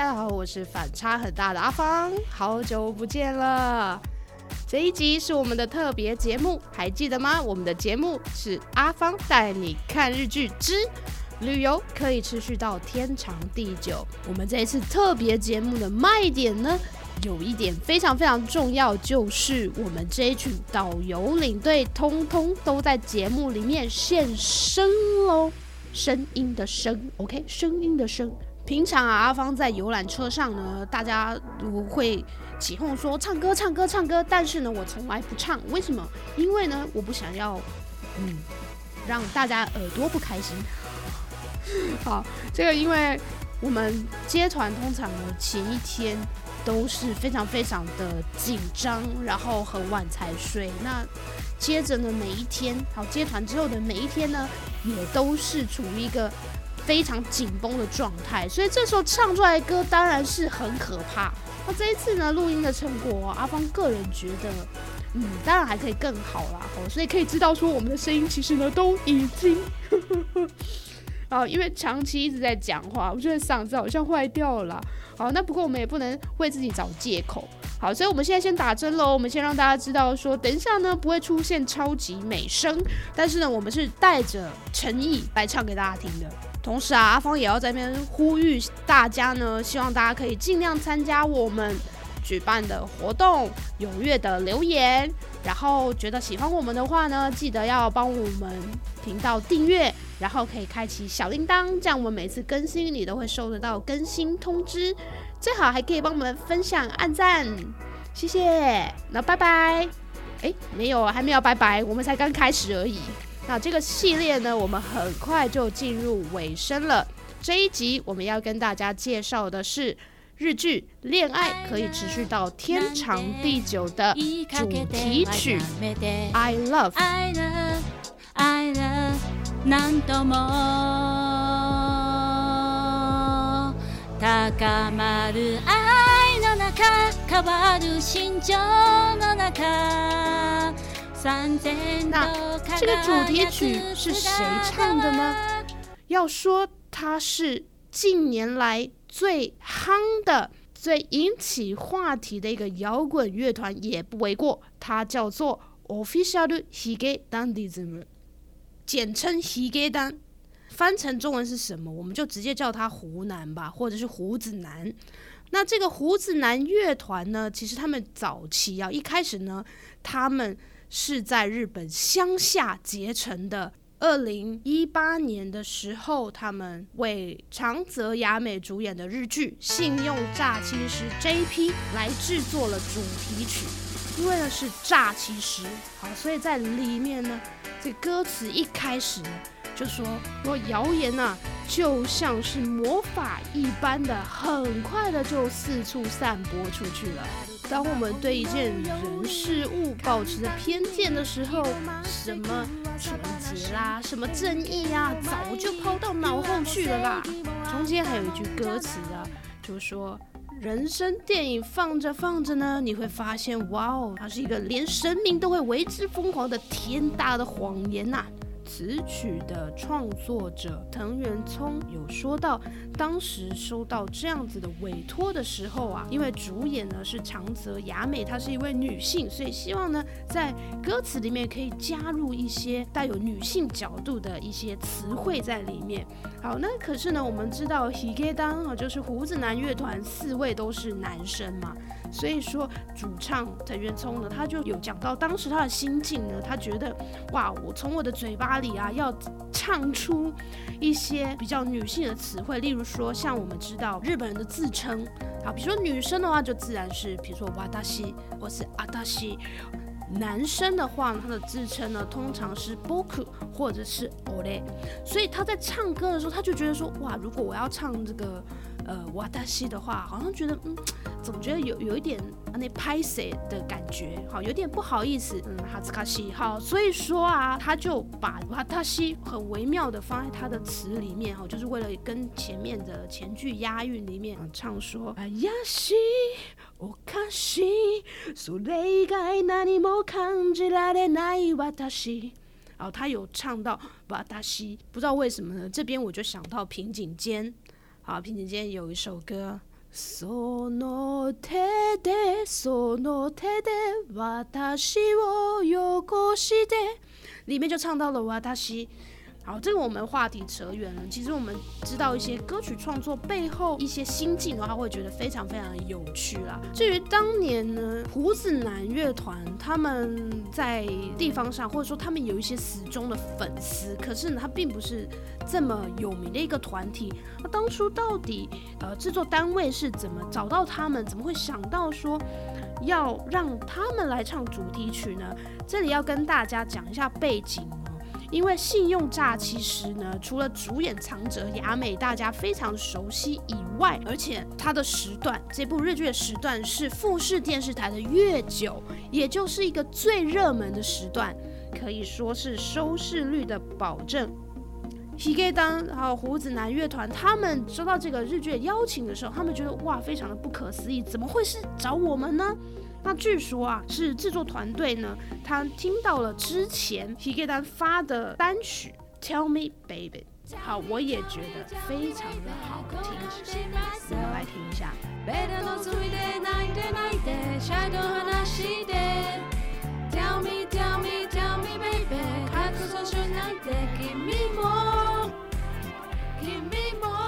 大家好，我是反差很大的阿芳，好久不见了。这一集是我们的特别节目，还记得吗？我们的节目是阿芳带你看日剧之旅游，可以持续到天长地久。我们这一次特别节目的卖点呢，有一点非常非常重要，就是我们这一群导游领队通通都在节目里面现身喽，声音的声，OK，声音的声。平常啊，阿芳在游览车上呢，大家都会起哄说唱歌、唱歌、唱歌，但是呢，我从来不唱，为什么？因为呢，我不想要，嗯，让大家耳朵不开心。好，这个因为我们接团通常呢前一天都是非常非常的紧张，然后很晚才睡。那接着呢，每一天，好接团之后的每一天呢，也都是处于一个。非常紧绷的状态，所以这时候唱出来的歌当然是很可怕。那这一次呢，录音的成果，阿芳个人觉得，嗯，当然还可以更好啦。哦，所以可以知道说，我们的声音其实呢都已经，啊，因为长期一直在讲话，我觉得嗓子好像坏掉了。好，那不过我们也不能为自己找借口。好，所以我们现在先打针喽。我们先让大家知道说，等一下呢不会出现超级美声，但是呢，我们是带着诚意来唱给大家听的。同时啊，阿芳也要在这边呼吁大家呢，希望大家可以尽量参加我们举办的活动，踊跃的留言。然后觉得喜欢我们的话呢，记得要帮我们频道订阅，然后可以开启小铃铛，这样我们每次更新你都会收得到更新通知。最好还可以帮我们分享、按赞，谢谢。那拜拜。哎，没有，还没有拜拜，我们才刚开始而已。那这个系列呢，我们很快就进入尾声了。这一集我们要跟大家介绍的是日剧《恋爱可以持续到天长地久》的主题曲《I Love》。那这个主题曲是谁唱的呢？要说它是近年来最夯的、最引起话题的一个摇滚乐团也不为过。它叫做 Official Hige Dandism，简称 Hige Dan，翻成中文是什么？我们就直接叫它湖南吧，或者是胡子男。那这个胡子男乐团呢，其实他们早期啊，一开始呢，他们是在日本乡下结成的。二零一八年的时候，他们为长泽雅美主演的日剧《信用诈欺师》JP 来制作了主题曲。因为呢是诈欺师，好，所以在里面呢，这歌词一开始呢就说：“说谣言呐，就像是魔法一般的，很快的就四处散播出去了。”当我们对一件人事物保持着偏见的时候，什么纯洁啦，什么正义呀，早就抛到脑后去了啦。中间还有一句歌词啊，就说，人生电影放着放着呢，你会发现，哇哦，它是一个连神明都会为之疯狂的天大的谎言呐。词曲的创作者藤原聪有说到，当时收到这样子的委托的时候啊，因为主演呢是长泽雅美，她是一位女性，所以希望呢在歌词里面可以加入一些带有女性角度的一些词汇在里面。好，那可是呢，我们知道 Higedan 啊，就是胡子男乐团四位都是男生嘛。所以说，主唱藤原聪呢，他就有讲到当时他的心境呢，他觉得，哇，我从我的嘴巴里啊，要唱出一些比较女性的词汇，例如说，像我们知道日本人的自称，好，比如说女生的话，就自然是，比如说哇达西或是阿达西，男生的话，他的自称呢，通常是 boku 或者是 ole，所以他在唱歌的时候，他就觉得说，哇，如果我要唱这个。呃，瓦达西的话，好像觉得，嗯，总觉得有有一点那拍谁的感觉，好，有点不好意思，嗯，哈兹卡西，好，所以说啊，他就把瓦达西很微妙的放在他的词里面，哈，就是为了跟前面的前句押韵里面唱说，哎呀西，我卡西，苏雷盖那尼莫康吉拉的那伊瓦达西，然后他有唱到瓦达西，不知道为什么呢？这边我就想到平井坚。好，平井坚有一首歌。その手でその手で私をよこして里面就唱到了私。 好，这个我们话题扯远了。其实我们知道一些歌曲创作背后一些心境的话，会觉得非常非常的有趣啦。至于当年呢，胡子男乐团他们在地方上，或者说他们有一些死忠的粉丝，可是呢，他并不是这么有名的一个团体。那当初到底呃制作单位是怎么找到他们？怎么会想到说要让他们来唱主题曲呢？这里要跟大家讲一下背景。因为信用诈其实呢，除了主演长泽雅美大家非常熟悉以外，而且它的时段，这部日剧的时段是富士电视台的月九，也就是一个最热门的时段，可以说是收视率的保证。h i g e 当还有胡子男乐团，他们收到这个日剧邀请的时候，他们觉得哇，非常的不可思议，怎么会是找我们呢？那据说啊，是制作团队呢，他听到了之前 Hige 发的单曲《Tell Me Baby》，好，我也觉得非常的好听，我们来听一下。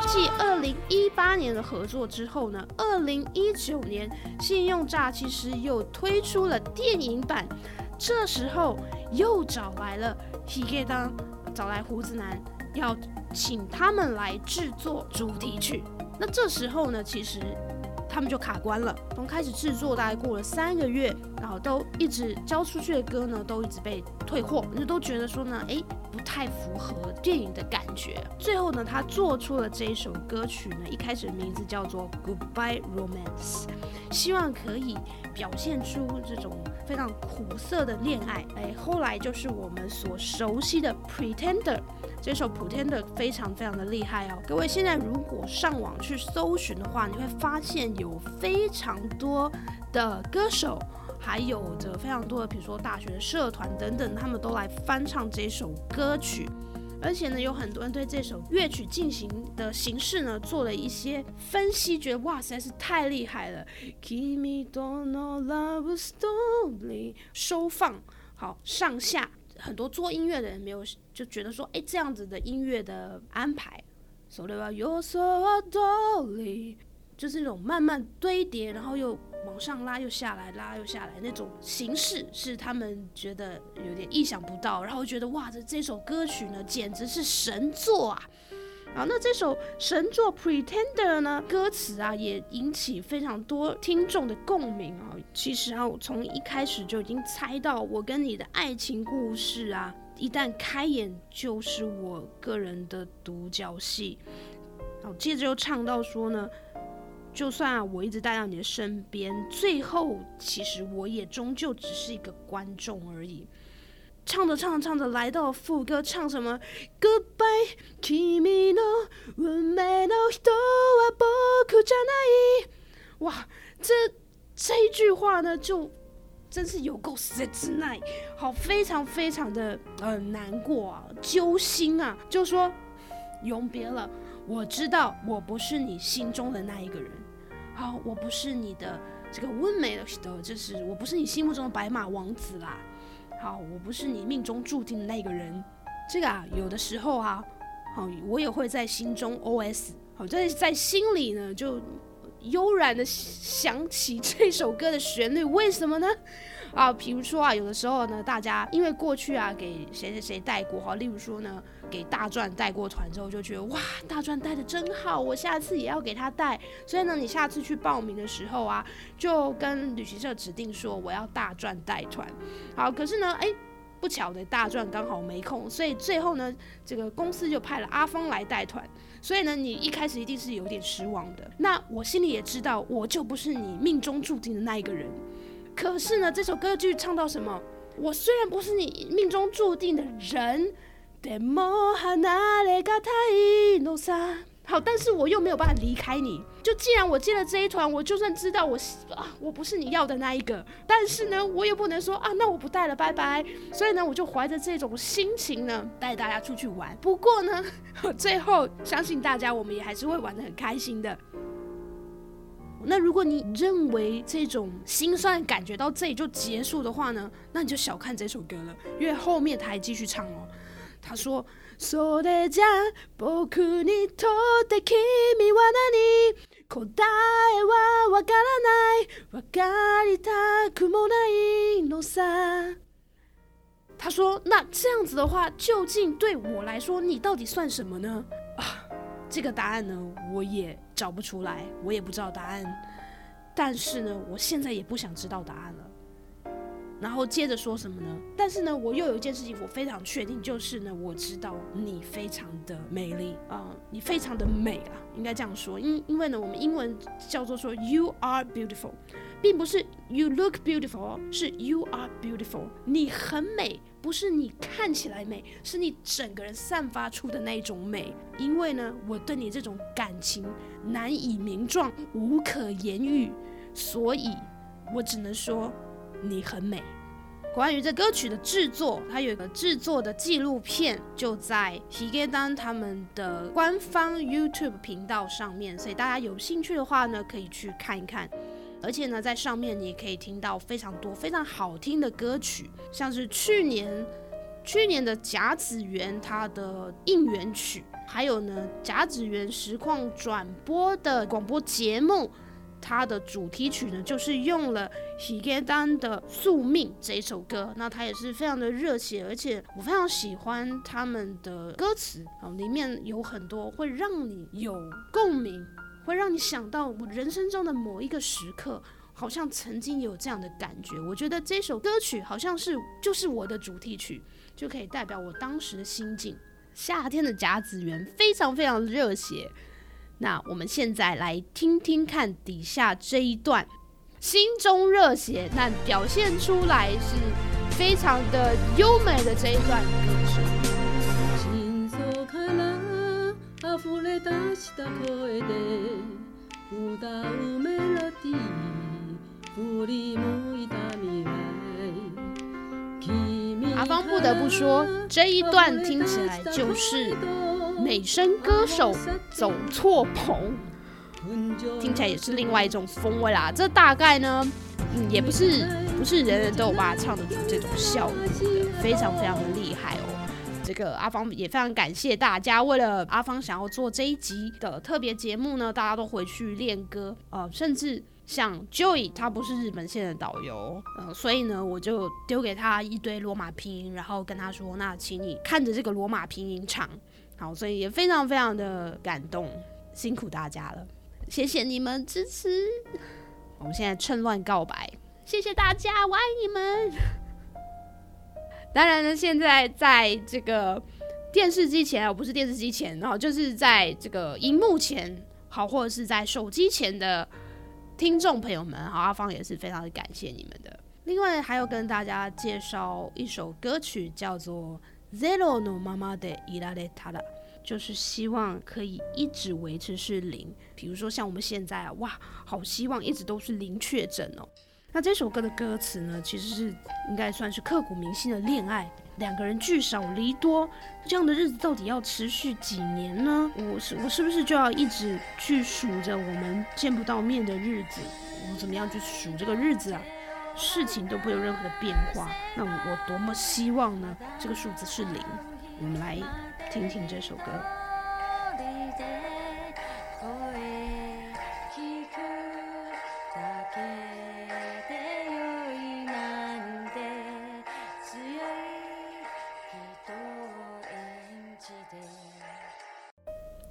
继二零一八年的合作之后呢，二零一九年信用诈欺师又推出了电影版，这时候又找来了 Hige 当，找来胡子男，要请他们来制作主题曲。那这时候呢，其实他们就卡关了，从开始制作大概过了三个月，然后都一直交出去的歌呢，都一直被退货，就都觉得说呢，哎。不太符合电影的感觉。最后呢，他做出了这一首歌曲呢，一开始的名字叫做《Goodbye Romance》，希望可以表现出这种非常苦涩的恋爱。哎，后来就是我们所熟悉的《Pretender》。这首《Pretender》非常非常的厉害哦。各位现在如果上网去搜寻的话，你会发现有非常多的歌手。还有着非常多的，比如说大学社团等等，他们都来翻唱这首歌曲，而且呢，有很多人对这首乐曲进行的形式呢做了一些分析，觉得哇，实在是太厉害了。Kimi dono love story 收放好上下，很多做音乐的人没有就觉得说，哎，这样子的音乐的安排，就是那种慢慢堆叠，然后又。往上拉又下来，拉又下来，那种形式是他们觉得有点意想不到，然后觉得哇，这这首歌曲呢简直是神作啊！啊，那这首神作《Pretender》呢，歌词啊也引起非常多听众的共鸣啊。其实啊，我从一开始就已经猜到，我跟你的爱情故事啊，一旦开演就是我个人的独角戏。好，接着又唱到说呢。就算我一直待到你的身边，最后其实我也终究只是一个观众而已。唱着唱着唱着，来到副歌，唱什么？Goodbye, kimi no ume no hito wa boku janai。哇，这这一句话呢，就真是有够 sad night，，好，非常非常的呃难过啊，揪心啊，就说永别了。我知道我不是你心中的那一个人。好，我不是你的这个温美的，就是我不是你心目中的白马王子啦。好，我不是你命中注定的那个人。这个啊，有的时候啊，好，我也会在心中 OS，好，在在心里呢，就悠然的想起这首歌的旋律。为什么呢？啊，比如说啊，有的时候呢，大家因为过去啊给谁谁谁带过哈，例如说呢，给大壮带过团之后，就觉得哇，大壮带的真好，我下次也要给他带。所以呢，你下次去报名的时候啊，就跟旅行社指定说我要大壮带团。好，可是呢，哎，不巧的大壮刚好没空，所以最后呢，这个公司就派了阿芳来带团。所以呢，你一开始一定是有点失望的。那我心里也知道，我就不是你命中注定的那一个人。可是呢，这首歌剧唱到什么？我虽然不是你命中注定的人，好，但是我又没有办法离开你。就既然我进了这一团，我就算知道我啊我不是你要的那一个，但是呢，我也不能说啊那我不带了，拜拜。所以呢，我就怀着这种心情呢，带大家出去玩。不过呢，最后相信大家我们也还是会玩的很开心的。那如果你认为这种心酸感觉到这里就结束的话呢，那你就小看这首歌了，因为后面他还继续唱哦。他说：“ それじゃ僕にとって君は何？答えはわからない、わかりたくもないのさ。”他说：“那这样子的话，究竟对我来说，你到底算什么呢？”啊，这个答案呢，我也找不出来，我也不知道答案。但是呢，我现在也不想知道答案了。 然后接着说什么呢？但是呢，我又有一件事情我非常确定，就是呢，我知道你非常的美丽啊，你非常的美啊，应该这样说。因因为呢，我们英文叫做说 you are beautiful，并不是 you look beautiful，是 you are beautiful，你很美，不是你看起来美，是你整个人散发出的那种美。因为呢，我对你这种感情难以名状，无可言喻，所以我只能说。你很美。关于这歌曲的制作，它有一个制作的纪录片，就在 Higedan 他们的官方 YouTube 频道上面，所以大家有兴趣的话呢，可以去看一看。而且呢，在上面你也可以听到非常多非常好听的歌曲，像是去年去年的甲子园它的应援曲，还有呢甲子园实况转播的广播节目。它的主题曲呢，就是用了 Higedan 的《宿命》这一首歌。那它也是非常的热血，而且我非常喜欢他们的歌词啊，里面有很多会让你有共鸣，会让你想到我人生中的某一个时刻，好像曾经有这样的感觉。我觉得这首歌曲好像是就是我的主题曲，就可以代表我当时的心境。夏天的甲子园非常非常热血。那我们现在来听听看底下这一段，心中热血，那表现出来是非常的优美的这一段歌声。阿芳不得不说，这一段听起来就是。美声歌手走错棚，听起来也是另外一种风味啦。这大概呢，嗯，也不是不是人人都有办法唱得出这种效果的，非常非常的厉害哦。这个阿芳也非常感谢大家，为了阿芳想要做这一集的特别节目呢，大家都回去练歌，呃，甚至像 Joy 他不是日本线的导游，呃，所以呢，我就丢给他一堆罗马拼音，然后跟他说，那请你看着这个罗马拼音唱。好，所以也非常非常的感动，辛苦大家了，谢谢你们支持。我们现在趁乱告白，谢谢大家，我爱你们。当然呢，现在在这个电视机前，而不是电视机前，然后就是在这个荧幕前，好，或者是在手机前的听众朋友们，好，阿芳也是非常的感谢你们的。另外，还有跟大家介绍一首歌曲，叫做。Zero no mama de irare tara，就是希望可以一直维持是零。比如说像我们现在啊，哇，好希望一直都是零确诊哦。那这首歌的歌词呢，其实是应该算是刻骨铭心的恋爱，两个人聚少离多，这样的日子到底要持续几年呢？我是我是不是就要一直去数着我们见不到面的日子？我怎么样去数这个日子啊？事情都不会有任何的变化，那我多么希望呢？这个数字是零。我们来听听这首歌。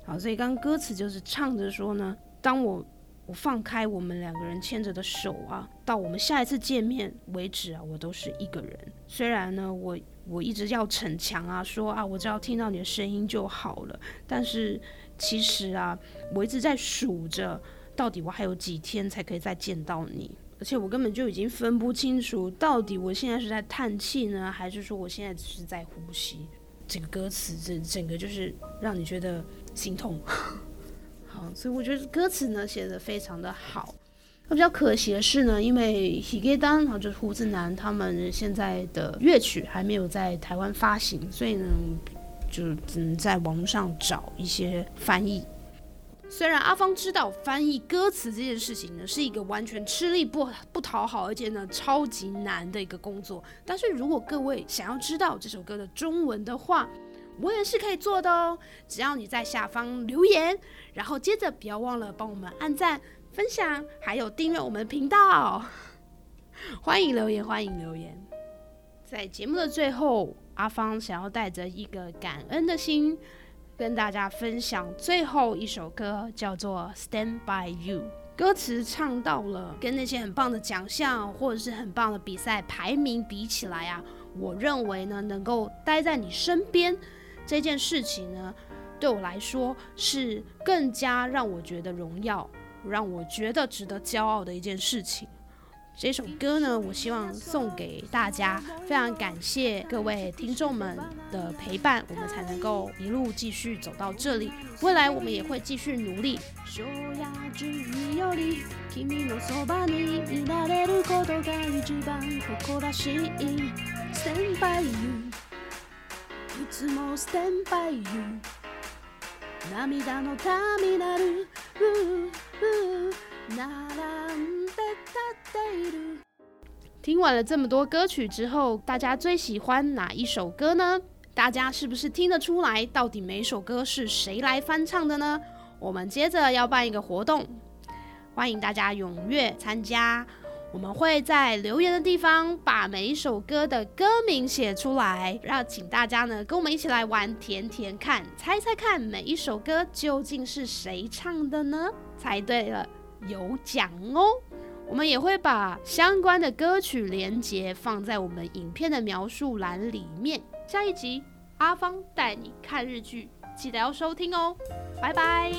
好，所以刚歌词就是唱着说呢，当我。我放开我们两个人牵着的手啊，到我们下一次见面为止啊，我都是一个人。虽然呢，我我一直要逞强啊，说啊，我只要听到你的声音就好了。但是其实啊，我一直在数着，到底我还有几天才可以再见到你。而且我根本就已经分不清楚，到底我现在是在叹气呢，还是说我现在只是在呼吸。这个歌词，这整个就是让你觉得心痛。所以我觉得歌词呢写的非常的好。那比较可惜的是呢，因为 Higedan，就是胡子男他们现在的乐曲还没有在台湾发行，所以呢，就只能在网上找一些翻译。虽然阿芳知道翻译歌词这件事情呢是一个完全吃力不不讨好，而且呢超级难的一个工作，但是如果各位想要知道这首歌的中文的话，我也是可以做的哦。只要你在下方留言，然后接着不要忘了帮我们按赞、分享，还有订阅我们的频道。欢迎留言，欢迎留言。在节目的最后，阿芳想要带着一个感恩的心。跟大家分享最后一首歌，叫做《Stand by You》。歌词唱到了跟那些很棒的奖项或者是很棒的比赛排名比起来啊，我认为呢，能够待在你身边这件事情呢，对我来说是更加让我觉得荣耀，让我觉得值得骄傲的一件事情。这首歌呢，我希望送给大家。非常感谢各位听众们的陪伴，我们才能够一路继续走到这里。未来我们也会继续努力。听完了这么多歌曲之后，大家最喜欢哪一首歌呢？大家是不是听得出来，到底每首歌是谁来翻唱的呢？我们接着要办一个活动，欢迎大家踊跃参加。我们会在留言的地方把每一首歌的歌名写出来，让请大家呢跟我们一起来玩甜甜看，猜猜看每一首歌究竟是谁唱的呢？猜对了。有奖哦！我们也会把相关的歌曲连接放在我们影片的描述栏里面。下一集阿芳带你看日剧，记得要收听哦！拜拜。